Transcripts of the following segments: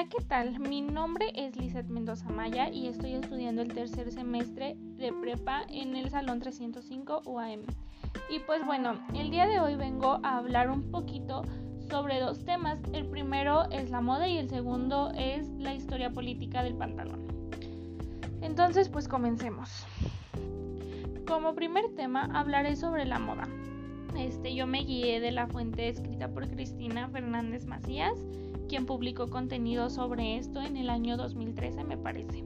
Hola, ¿qué tal? Mi nombre es Lizeth Mendoza Maya y estoy estudiando el tercer semestre de prepa en el Salón 305 UAM. Y pues bueno, el día de hoy vengo a hablar un poquito sobre dos temas. El primero es la moda y el segundo es la historia política del pantalón. Entonces, pues comencemos. Como primer tema hablaré sobre la moda. Este, yo me guié de la fuente escrita por Cristina Fernández Macías quien publicó contenido sobre esto en el año 2013, me parece.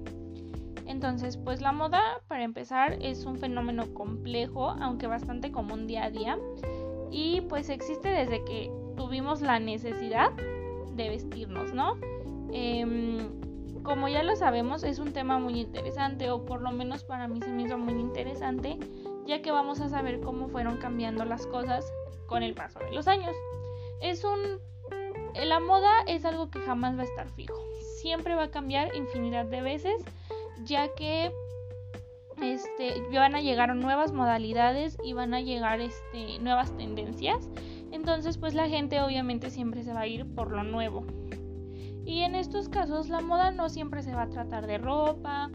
Entonces, pues la moda, para empezar, es un fenómeno complejo, aunque bastante común día a día, y pues existe desde que tuvimos la necesidad de vestirnos, ¿no? Em, como ya lo sabemos, es un tema muy interesante, o por lo menos para mí se me hizo muy interesante, ya que vamos a saber cómo fueron cambiando las cosas con el paso de los años. Es un la moda es algo que jamás va a estar fijo. Siempre va a cambiar infinidad de veces, ya que este, van a llegar nuevas modalidades y van a llegar este, nuevas tendencias. Entonces, pues la gente obviamente siempre se va a ir por lo nuevo. Y en estos casos, la moda no siempre se va a tratar de ropa,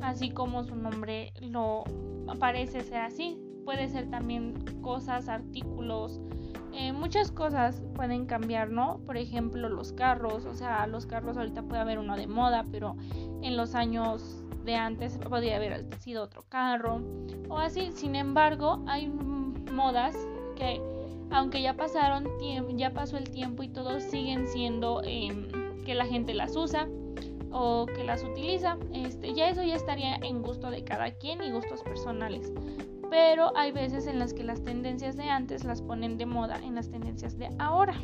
así como su nombre lo parece ser así. Puede ser también cosas, artículos, eh, muchas cosas pueden cambiar, ¿no? Por ejemplo, los carros, o sea, los carros ahorita puede haber uno de moda, pero en los años de antes podría haber sido otro carro o así. Sin embargo, hay modas que aunque ya pasaron ya pasó el tiempo y todos siguen siendo em, que la gente las usa o que las utiliza. Este, ya eso ya estaría en gusto de cada quien y gustos personales pero hay veces en las que las tendencias de antes las ponen de moda en las tendencias de ahora.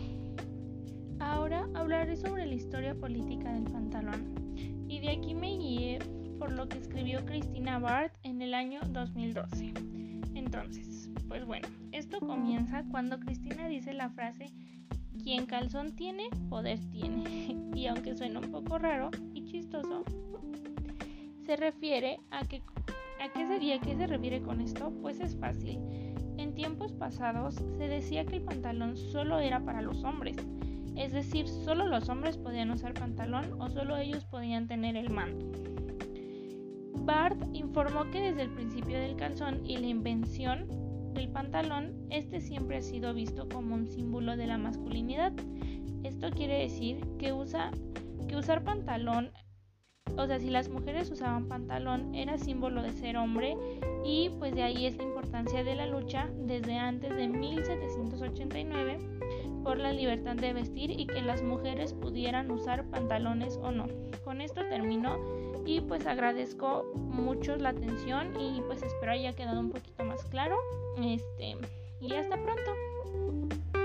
Ahora hablaré sobre la historia política del pantalón y de aquí me guié por lo que escribió Cristina Bart en el año 2012. Entonces, pues bueno, esto comienza cuando Cristina dice la frase quien calzón tiene, poder tiene. Y aunque suena un poco raro y chistoso, se refiere a que ¿A qué, sería, qué se refiere con esto? Pues es fácil. En tiempos pasados se decía que el pantalón solo era para los hombres, es decir, solo los hombres podían usar pantalón o solo ellos podían tener el manto. Bart informó que desde el principio del calzón y la invención del pantalón, este siempre ha sido visto como un símbolo de la masculinidad. Esto quiere decir que, que usar pantalón o sea, si las mujeres usaban pantalón era símbolo de ser hombre y pues de ahí es la importancia de la lucha desde antes de 1789 por la libertad de vestir y que las mujeres pudieran usar pantalones o no. Con esto termino y pues agradezco mucho la atención y pues espero haya quedado un poquito más claro. Este, y hasta pronto.